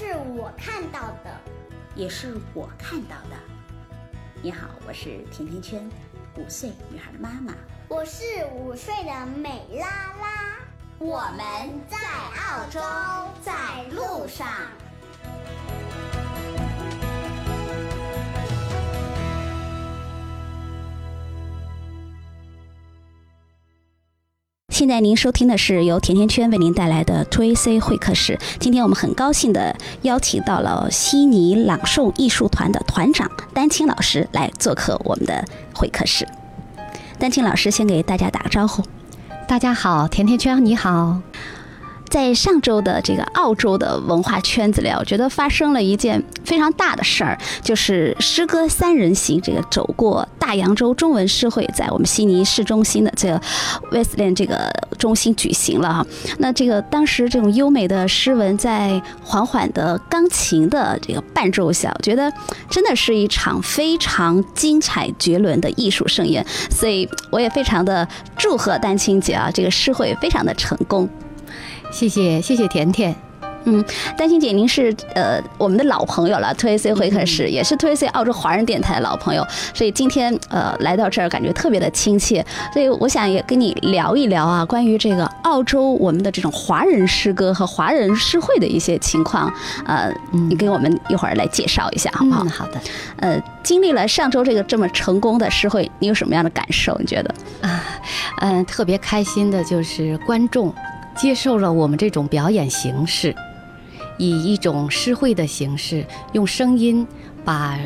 这是我看到的，也是我看到的。你好，我是甜甜圈，五岁女孩的妈妈。我是五岁的美拉拉。我们在澳洲，在路上。现在您收听的是由甜甜圈为您带来的 T A C 会客室。今天我们很高兴的邀请到了悉尼朗诵艺术团的团长丹青老师来做客我们的会客室。丹青老师先给大家打个招呼。大家好，甜甜圈你好。在上周的这个澳洲的文化圈子里，我觉得发生了一件非常大的事儿，就是诗歌三人行这个走过大洋洲中文诗会，在我们悉尼市中心的这个 Westland 这个中心举行了哈。那这个当时这种优美的诗文，在缓缓的钢琴的这个伴奏下，我觉得真的是一场非常精彩绝伦的艺术盛宴。所以我也非常的祝贺丹青姐啊，这个诗会非常的成功。谢谢谢谢甜甜，嗯，丹青姐，您是呃我们的老朋友了，，TAC 会客室也是 TAC 澳洲华人电台的老朋友，所以今天呃来到这儿感觉特别的亲切，所以我想也跟你聊一聊啊，关于这个澳洲我们的这种华人诗歌和华人诗会的一些情况，呃，你给我们一会儿来介绍一下好不好？好的，呃，经历了上周这个这么成功的诗会，你有什么样的感受？你觉得？啊，嗯，特别开心的就是观众。接受了我们这种表演形式，以一种诗会的形式，用声音把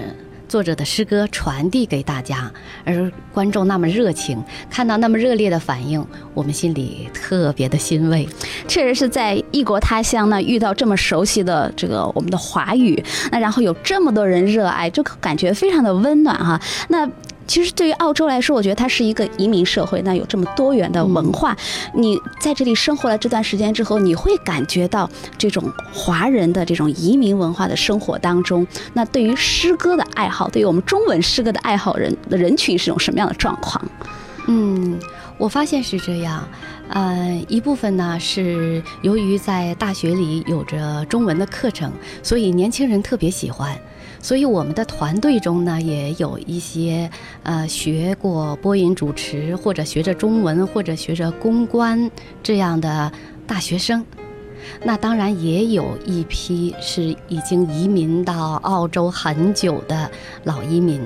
作者的诗歌传递给大家，而观众那么热情，看到那么热烈的反应，我们心里特别的欣慰。确实是在异国他乡呢，遇到这么熟悉的这个我们的华语，那然后有这么多人热爱，就感觉非常的温暖哈。那。其实对于澳洲来说，我觉得它是一个移民社会。那有这么多元的文化，你在这里生活了这段时间之后，你会感觉到这种华人的这种移民文化的生活当中，那对于诗歌的爱好，对于我们中文诗歌的爱好人的人群是种什么样的状况？嗯，我发现是这样。呃，一部分呢是由于在大学里有着中文的课程，所以年轻人特别喜欢。所以我们的团队中呢，也有一些呃学过播音主持，或者学着中文，或者学着公关这样的大学生。那当然也有一批是已经移民到澳洲很久的老移民。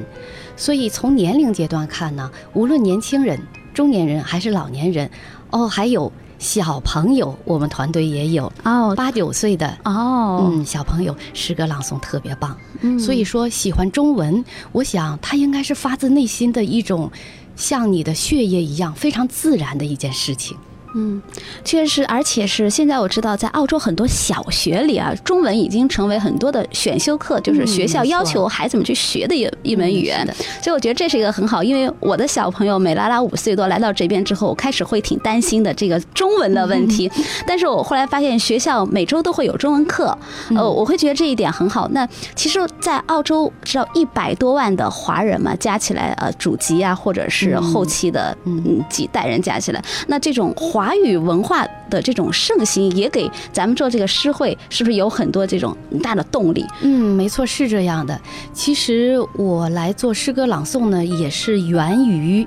所以从年龄阶段看呢，无论年轻人、中年人还是老年人，哦，还有。小朋友，我们团队也有哦，八九岁的哦，嗯，小朋友诗歌朗诵特别棒，所以说喜欢中文，我想他应该是发自内心的一种，像你的血液一样非常自然的一件事情。嗯，确实，而且是现在我知道，在澳洲很多小学里啊，中文已经成为很多的选修课，就是学校要求孩子们去学的一一门语言。所以我觉得这是一个很好，因为我的小朋友美拉拉五岁多来到这边之后，我开始会挺担心的这个中文的问题。但是我后来发现学校每周都会有中文课，呃，我会觉得这一点很好。那其实，在澳洲知道一百多万的华人嘛，加起来呃，祖籍啊，或者是后期的嗯几代人加起来，那这种华语文化的这种盛行，也给咱们做这个诗会，是不是有很多这种大的动力？嗯，没错，是这样的。其实我来做诗歌朗诵呢，也是源于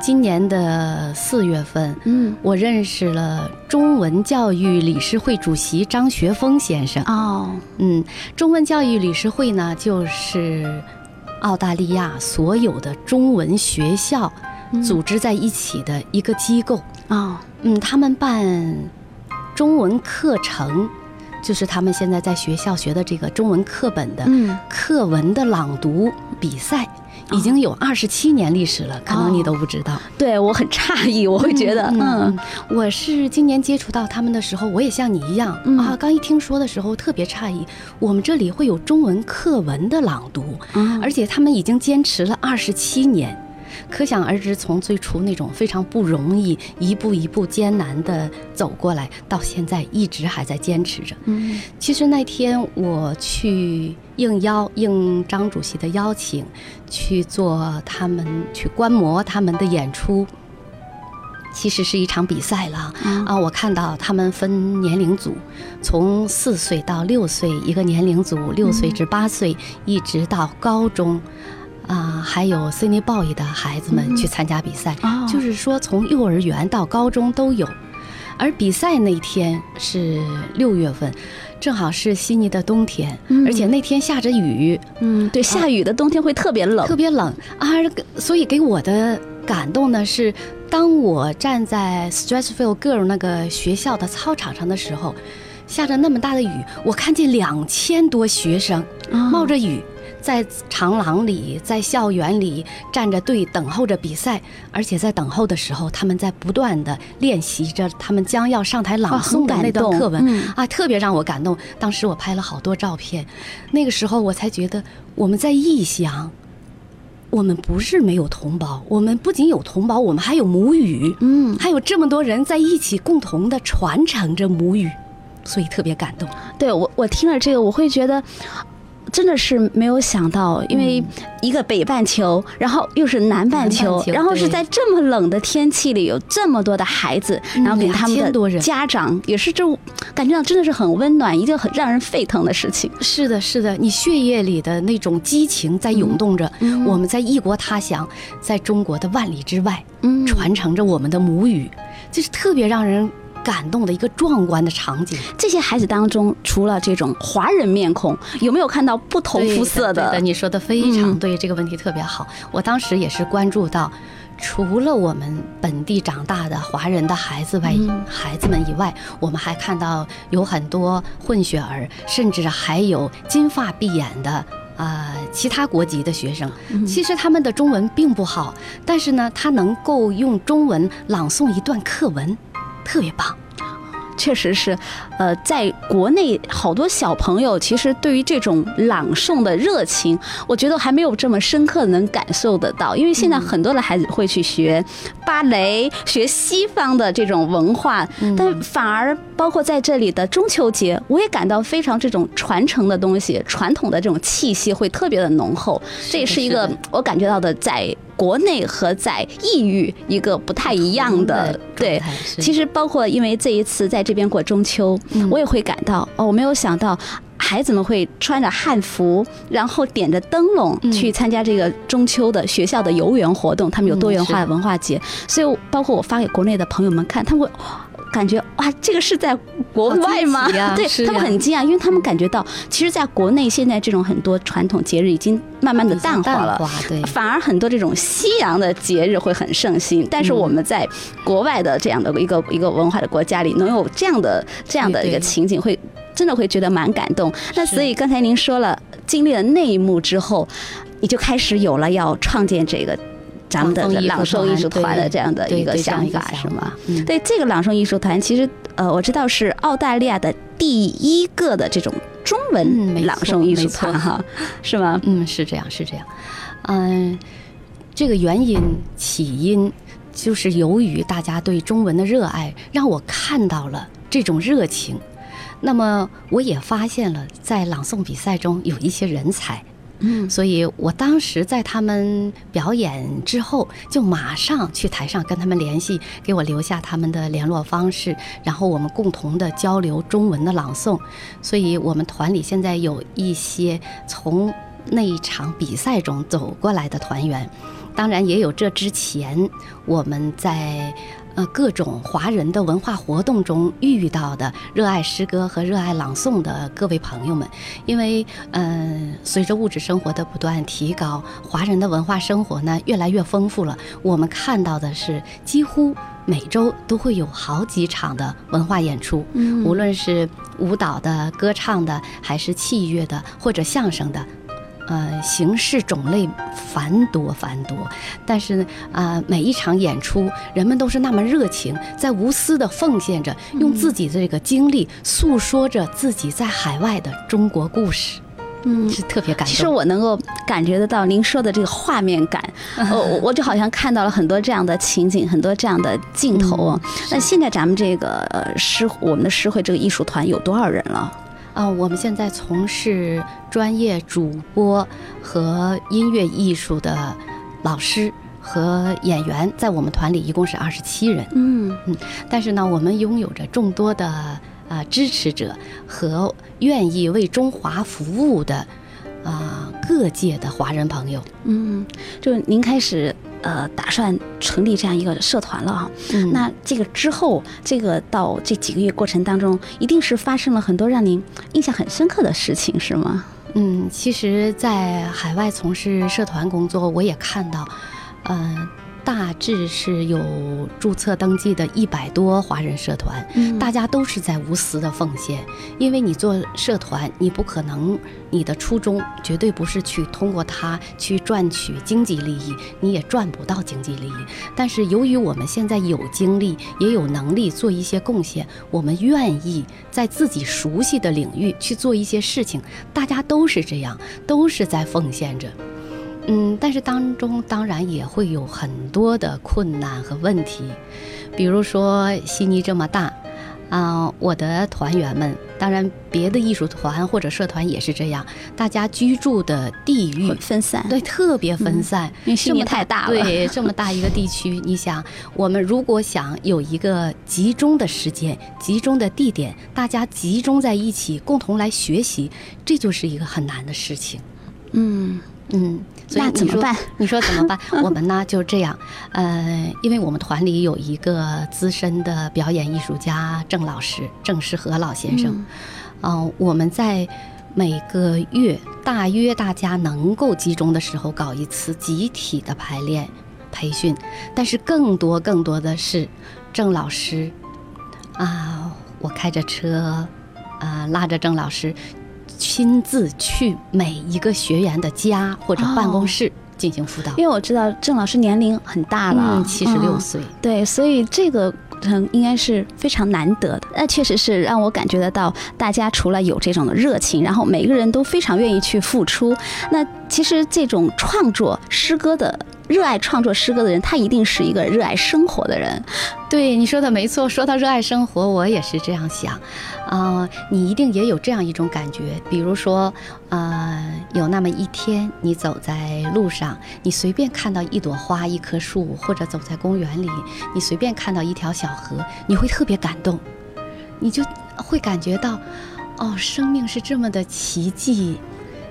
今年的四月份。嗯，我认识了中文教育理事会主席张学峰先生。哦，嗯，中文教育理事会呢，就是澳大利亚所有的中文学校组织在一起的一个机构。啊。嗯，他们办中文课程，就是他们现在在学校学的这个中文课本的课文的朗读比赛，已经有二十七年历史了，可能你都不知道。对我很诧异，我会觉得，嗯，我是今年接触到他们的时候，我也像你一样啊，刚一听说的时候特别诧异，我们这里会有中文课文的朗读，而且他们已经坚持了二十七年。可想而知，从最初那种非常不容易、一步一步艰难的走过来，到现在一直还在坚持着。嗯，其实那天我去应邀应张主席的邀请，去做他们去观摩他们的演出，其实是一场比赛了啊！我看到他们分年龄组，从四岁到六岁一个年龄组，六岁至八岁，一直到高中。啊，还有 Cine Boy 的孩子们去参加比赛，就是说从幼儿园到高中都有。而比赛那天是六月份，正好是悉尼的冬天，而且那天下着雨。嗯，对，下雨的冬天会特别冷，特别冷啊！所以给我的感动呢是，当我站在 Stressfield Girl 那个学校的操场上的时候，下着那么大的雨，我看见两千多学生冒着雨。在长廊里，在校园里站着队，等候着比赛。而且在等候的时候，他们在不断的练习着他们将要上台朗诵的那段课文啊，特别让我感动。当时我拍了好多照片，那个时候我才觉得我们在异乡，我们不是没有同胞，我们不仅有同胞，我们还有母语，嗯，还有这么多人在一起共同的传承着母语，所以特别感动。对我，我听了这个，我会觉得。真的是没有想到，因为一个北半球，然后又是南半球，然后是在这么冷的天气里，有这么多的孩子，然后给他们的家长也是这感觉到真的是很温暖，一件很让人沸腾的事情。是的，是的，你血液里的那种激情在涌动着。我们在异国他乡，在中国的万里之外，传承着我们的母语，就是特别让人。感动的一个壮观的场景。这些孩子当中，除了这种华人面孔，有没有看到不同肤色的？对你说的非常对，这个问题特别好。我当时也是关注到，除了我们本地长大的华人的孩子外，孩子们以外，我们还看到有很多混血儿，甚至还有金发碧眼的啊，其他国籍的学生。其实他们的中文并不好，但是呢，他能够用中文朗诵一段课文。特别棒，确实是，呃，在国内好多小朋友其实对于这种朗诵的热情，我觉得还没有这么深刻能感受得到。因为现在很多的孩子会去学芭蕾，学西方的这种文化，但反而包括在这里的中秋节，我也感到非常这种传承的东西，传统的这种气息会特别的浓厚。这也是一个我感觉到的在。国内和在异域一个不太一样的对，其实包括因为这一次在这边过中秋，我也会感到哦，我没有想到孩子们会穿着汉服，然后点着灯笼去参加这个中秋的学校的游园活动，他们有多元化的文化节，所以包括我发给国内的朋友们看，他们。感觉哇，这个是在国外吗？对他们很惊讶，因为他们感觉到，其实在国内现在这种很多传统节日已经慢慢的淡化了，对，反而很多这种西洋的节日会很盛行。但是我们在国外的这样的一个一个文化的国家里，能有这样的这样的一个情景，会真的会觉得蛮感动。那所以刚才您说了，经历了那一幕之后，你就开始有了要创建这个。咱们的朗诵艺术团的这样的一个想法是吗？对这个朗诵艺术团，其实呃，我知道是澳大利亚的第一个的这种中文朗诵艺术团哈，是吗？嗯，是这样，是这样。嗯，这个原因起因就是由于大家对中文的热爱，让我看到了这种热情。那么我也发现了，在朗诵比赛中有一些人才。嗯，所以我当时在他们表演之后，就马上去台上跟他们联系，给我留下他们的联络方式，然后我们共同的交流中文的朗诵。所以我们团里现在有一些从那一场比赛中走过来的团员，当然也有这之前我们在。呃，各种华人的文化活动中遇到的热爱诗歌和热爱朗诵的各位朋友们，因为嗯，随着物质生活的不断提高，华人的文化生活呢越来越丰富了。我们看到的是，几乎每周都会有好几场的文化演出，无论是舞蹈的、歌唱的，还是器乐的或者相声的。呃，形式种类繁多繁多，但是呢，啊，每一场演出，人们都是那么热情，在无私的奉献着，用自己的这个经历诉说着自己在海外的中国故事，嗯，是特别感动。其实我能够感觉得到您说的这个画面感，呃，我我就好像看到了很多这样的情景，很多这样的镜头哦。那现在咱们这个呃诗，我们的诗会这个艺术团有多少人了？啊，我们现在从事专业主播和音乐艺术的老师和演员，在我们团里一共是二十七人。嗯嗯，但是呢，我们拥有着众多的啊支持者和愿意为中华服务的啊各界的华人朋友。嗯，就您开始。呃，打算成立这样一个社团了哈。嗯，那这个之后，这个到这几个月过程当中，一定是发生了很多让您印象很深刻的事情，是吗？嗯，其实，在海外从事社团工作，我也看到，嗯。大致是有注册登记的一百多华人社团，大家都是在无私的奉献。因为你做社团，你不可能，你的初衷绝对不是去通过它去赚取经济利益，你也赚不到经济利益。但是由于我们现在有精力，也有能力做一些贡献，我们愿意在自己熟悉的领域去做一些事情。大家都是这样，都是在奉献着。嗯，但是当中当然也会有很多的困难和问题，比如说悉尼这么大，啊，我的团员们，当然别的艺术团或者社团也是这样，大家居住的地域分散，对，特别分散，因为悉尼太大了，对，这么大一个地区，你想，我们如果想有一个集中的时间、集中的地点，大家集中在一起，共同来学习，这就是一个很难的事情。嗯嗯。那怎么办？你说怎么办？我们呢就这样，呃，因为我们团里有一个资深的表演艺术家郑老师，郑世和老先生，嗯，我们在每个月大约大家能够集中的时候搞一次集体的排练培训，但是更多更多的是郑老师啊，我开着车啊拉着郑老师。亲自去每一个学员的家或者办公室进行辅导，因为我知道郑老师年龄很大了，七十六岁，对，所以这个应该是非常难得的。那确实是让我感觉得到，大家除了有这种的热情，然后每个人都非常愿意去付出。那其实这种创作诗歌的。热爱创作诗歌的人，他一定是一个热爱生活的人。对你说的没错，说到热爱生活，我也是这样想。啊，你一定也有这样一种感觉，比如说，呃，有那么一天，你走在路上，你随便看到一朵花、一棵树，或者走在公园里，你随便看到一条小河，你会特别感动，你就会感觉到，哦，生命是这么的奇迹。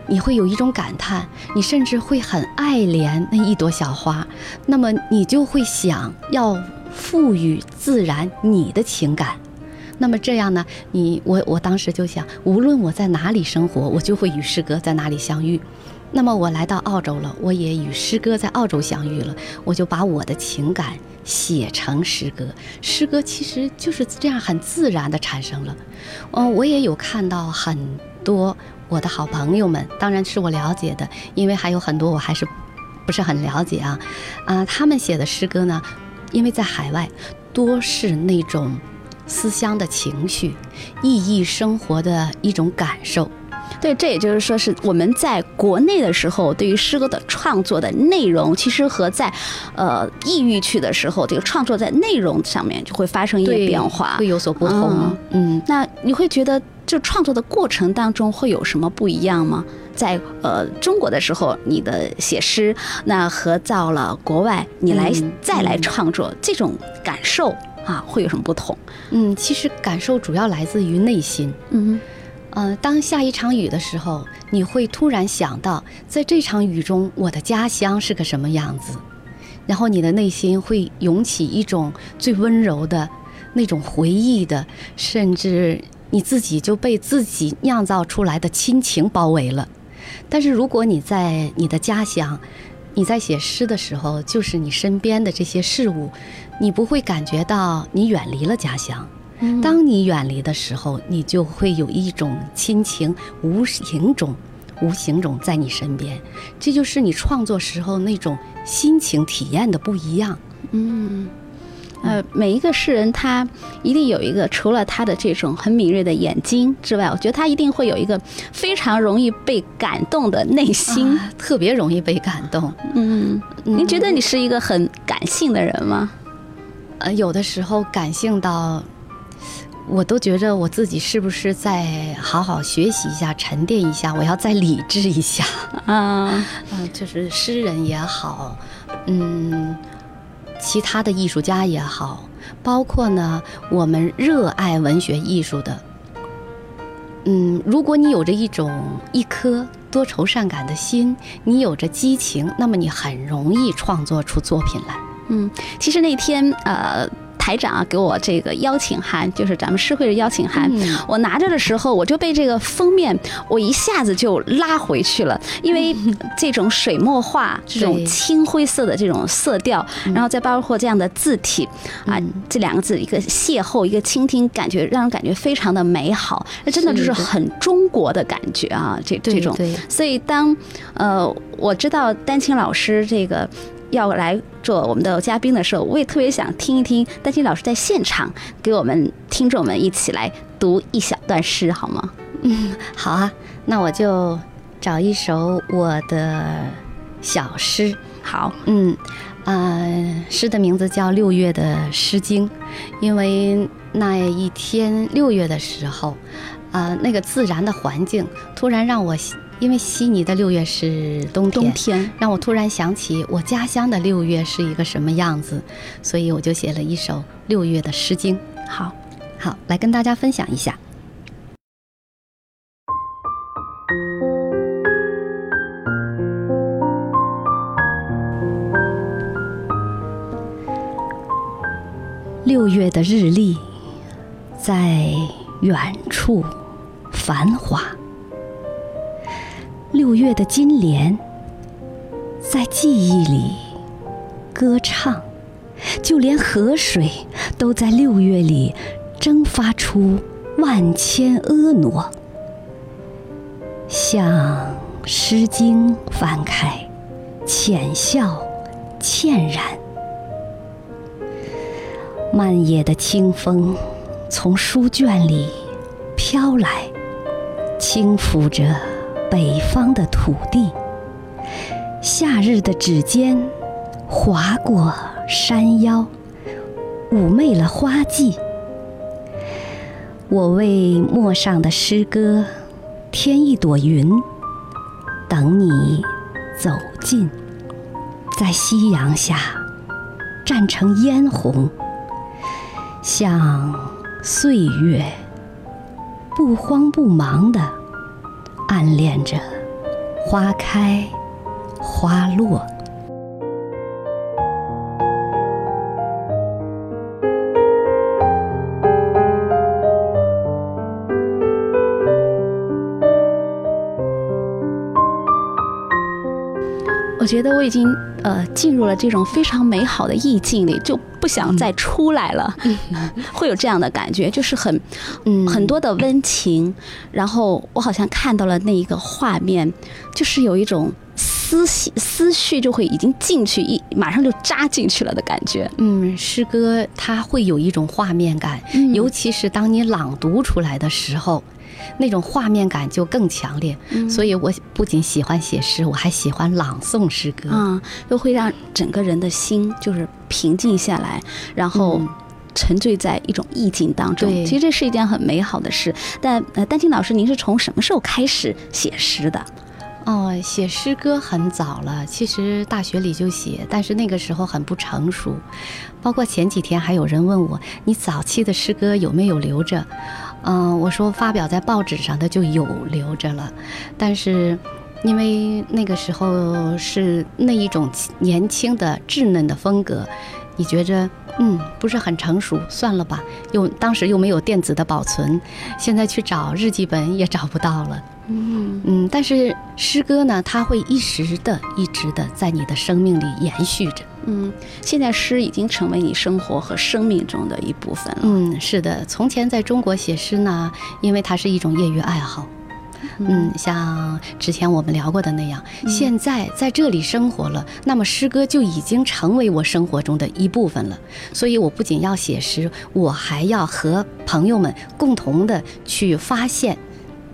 你会有一种感叹，你甚至会很爱怜那一朵小花，那么你就会想要赋予自然你的情感，那么这样呢？你我我当时就想，无论我在哪里生活，我就会与诗歌在哪里相遇。那么我来到澳洲了，我也与诗歌在澳洲相遇了，我就把我的情感写成诗歌，诗歌其实就是这样很自然的产生了。嗯，我也有看到很多。我的好朋友们，当然是我了解的，因为还有很多我还是不是很了解啊。啊，他们写的诗歌呢，因为在海外，多是那种思乡的情绪，熠熠生活的一种感受。对，这也就是说，是我们在国内的时候，对于诗歌的创作的内容，其实和在呃异域去的时候，这个创作在内容上面就会发生一些变化，会有所不同。嗯，那你会觉得？就创作的过程当中会有什么不一样吗？在呃中国的时候，你的写诗，那和到了国外，你来再来创作，这种感受啊，会有什么不同？嗯，其实感受主要来自于内心。嗯，呃，当下一场雨的时候，你会突然想到，在这场雨中，我的家乡是个什么样子，然后你的内心会涌起一种最温柔的那种回忆的，甚至。你自己就被自己酿造出来的亲情包围了，但是如果你在你的家乡，你在写诗的时候，就是你身边的这些事物，你不会感觉到你远离了家乡。当你远离的时候，你就会有一种亲情无形中、无形中在你身边，这就是你创作时候那种心情体验的不一样。嗯。呃，每一个诗人他一定有一个，除了他的这种很敏锐的眼睛之外，我觉得他一定会有一个非常容易被感动的内心，特别容易被感动。嗯，您觉得你是一个很感性的人吗？呃，有的时候感性到，我都觉着我自己是不是再好好学习一下、沉淀一下，我要再理智一下啊。嗯，就是诗人也好，嗯。其他的艺术家也好，包括呢，我们热爱文学艺术的，嗯，如果你有着一种一颗多愁善感的心，你有着激情，那么你很容易创作出作品来。嗯，其实那天呃。台长啊，给我这个邀请函，就是咱们诗会的邀请函。我拿着的时候，我就被这个封面，我一下子就拉回去了。因为这种水墨画，这种青灰色的这种色调，然后再包括这样的字体啊，这两个字一个邂逅，一个倾听，感觉让人感觉非常的美好。那真的就是很中国的感觉啊，这这种。所以当呃，我知道丹青老师这个。要来做我们的嘉宾的时候，我也特别想听一听丹青老师在现场给我们听众们一起来读一小段诗，好吗？嗯，好啊，那我就找一首我的小诗。好，嗯，啊，诗的名字叫《六月的诗经》，因为那一天六月的时候，啊，那个自然的环境突然让我。因为悉尼的六月是冬冬天，让我突然想起我家乡的六月是一个什么样子，所以我就写了一首六月的诗经。好，好，来跟大家分享一下。六月的日历，在远处繁华。六月的金莲，在记忆里歌唱，就连河水都在六月里蒸发出万千婀娜。像《诗经》翻开，浅笑倩然。漫野的清风从书卷里飘来，轻抚着。北方的土地，夏日的指尖划过山腰，妩媚了花季。我为陌上的诗歌添一朵云，等你走近，在夕阳下绽成嫣红，像岁月不慌不忙的。暗恋着花开花落。觉得我已经呃进入了这种非常美好的意境里，就不想再出来了。会有这样的感觉，就是很嗯很多的温情，然后我好像看到了那一个画面，就是有一种思绪思绪就会已经进去一马上就扎进去了的感觉。嗯，诗歌它会有一种画面感，尤其是当你朗读出来的时候。那种画面感就更强烈，所以我不仅喜欢写诗，我还喜欢朗诵诗歌啊，又会让整个人的心就是平静下来，然后沉醉在一种意境当中。其实这是一件很美好的事。但呃，丹青老师，您是从什么时候开始写诗的？哦，写诗歌很早了，其实大学里就写，但是那个时候很不成熟。包括前几天还有人问我，你早期的诗歌有没有留着？嗯，我说发表在报纸上的就有留着了，但是因为那个时候是那一种年轻的稚嫩的风格，你觉着嗯不是很成熟，算了吧。又当时又没有电子的保存，现在去找日记本也找不到了。嗯嗯，但是诗歌呢，它会一直的、一直的在你的生命里延续着。嗯，现在诗已经成为你生活和生命中的一部分了。嗯，是的。从前在中国写诗呢，因为它是一种业余爱好，嗯，像之前我们聊过的那样，现在在这里生活了，那么诗歌就已经成为我生活中的一部分了。所以我不仅要写诗，我还要和朋友们共同的去发现。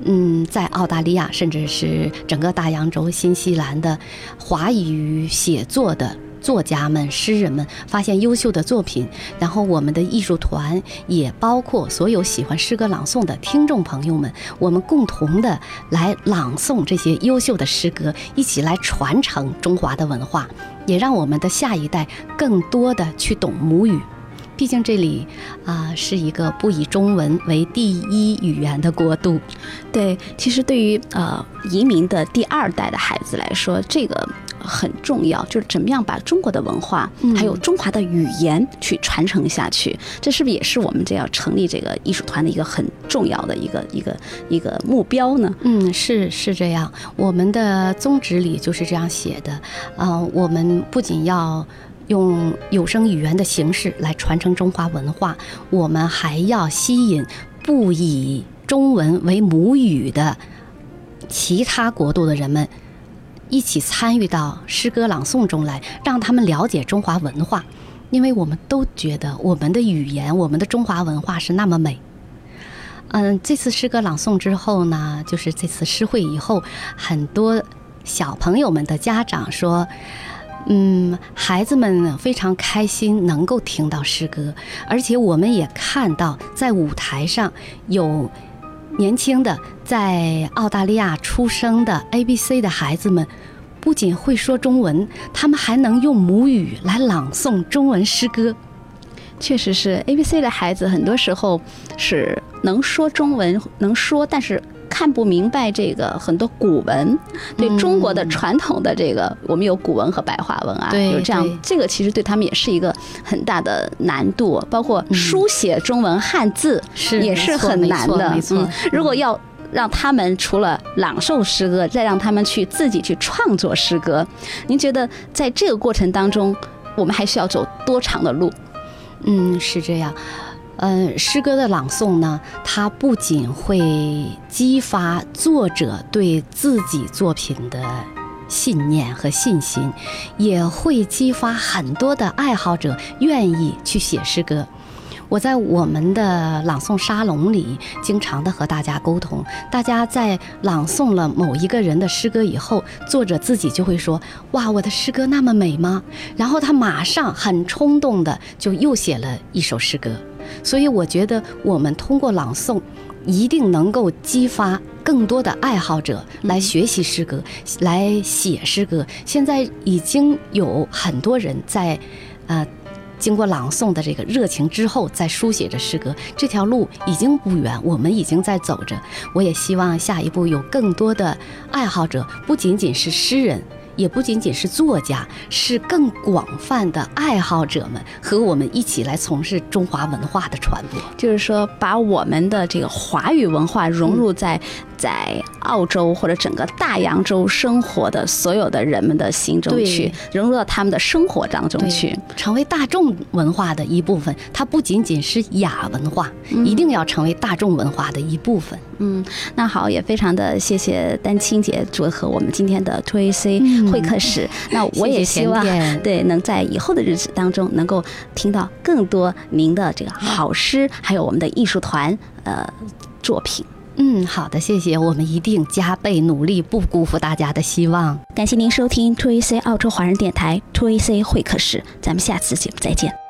嗯，在澳大利亚，甚至是整个大洋洲、新西兰的华语写作的作家们、诗人们，发现优秀的作品，然后我们的艺术团也包括所有喜欢诗歌朗诵的听众朋友们，我们共同的来朗诵这些优秀的诗歌，一起来传承中华的文化，也让我们的下一代更多的去懂母语。毕竟这里啊是一个不以中文为第一语言的国度，对，其实对于呃移民的第二代的孩子来说，这个很重要，就是怎么样把中国的文化还有中华的语言去传承下去，这是不是也是我们这要成立这个艺术团的一个很重要的一个一个一个目标呢？嗯，是是这样，我们的宗旨里就是这样写的，啊，我们不仅要。用有声语言的形式来传承中华文化，我们还要吸引不以中文为母语的其他国度的人们一起参与到诗歌朗诵中来，让他们了解中华文化。因为我们都觉得我们的语言、我们的中华文化是那么美。嗯，这次诗歌朗诵之后呢，就是这次诗会以后，很多小朋友们的家长说。嗯，孩子们非常开心能够听到诗歌，而且我们也看到在舞台上有年轻的在澳大利亚出生的 A B C 的孩子们，不仅会说中文，他们还能用母语来朗诵中文诗歌。确实是 A B C 的孩子，很多时候是能说中文，能说，但是。看不明白这个很多古文，对中国的传统的这个，我们有古文和白话文啊，有这样，这个其实对他们也是一个很大的难度，包括书写中文汉字是也是很难的。没错，如果要让他们除了朗诵诗歌，再让他们去自己去创作诗歌，您觉得在这个过程当中，我们还需要走多长的路？嗯，是这样。嗯，诗歌的朗诵呢，它不仅会激发作者对自己作品的信念和信心，也会激发很多的爱好者愿意去写诗歌。我在我们的朗诵沙龙里，经常的和大家沟通。大家在朗诵了某一个人的诗歌以后，作者自己就会说：“哇，我的诗歌那么美吗？”然后他马上很冲动的就又写了一首诗歌。所以我觉得，我们通过朗诵，一定能够激发更多的爱好者来学习诗歌，来写诗歌。现在已经有很多人在，呃。经过朗诵的这个热情之后，再书写着诗歌，这条路已经不远，我们已经在走着。我也希望下一步有更多的爱好者，不仅仅是诗人。也不仅仅是作家，是更广泛的爱好者们和我们一起来从事中华文化的传播。就是说，把我们的这个华语文化融入在在澳洲或者整个大洋洲生活的所有的人们的心中去，融入到他们的生活当中去，成为大众文化的一部分。它不仅仅是雅文化，一定要成为大众文化的一部分。嗯，那好，也非常的谢谢丹青姐做和我们今天的 Two A C 会客室。那我也希望对能在以后的日子当中能够听到更多您的这个好诗，还有我们的艺术团呃作品。嗯，好的，谢谢，我们一定加倍努力，不辜负大家的希望。感谢您收听 Two A C 澳洲华人电台 Two A C 会客室，咱们下次节目再见。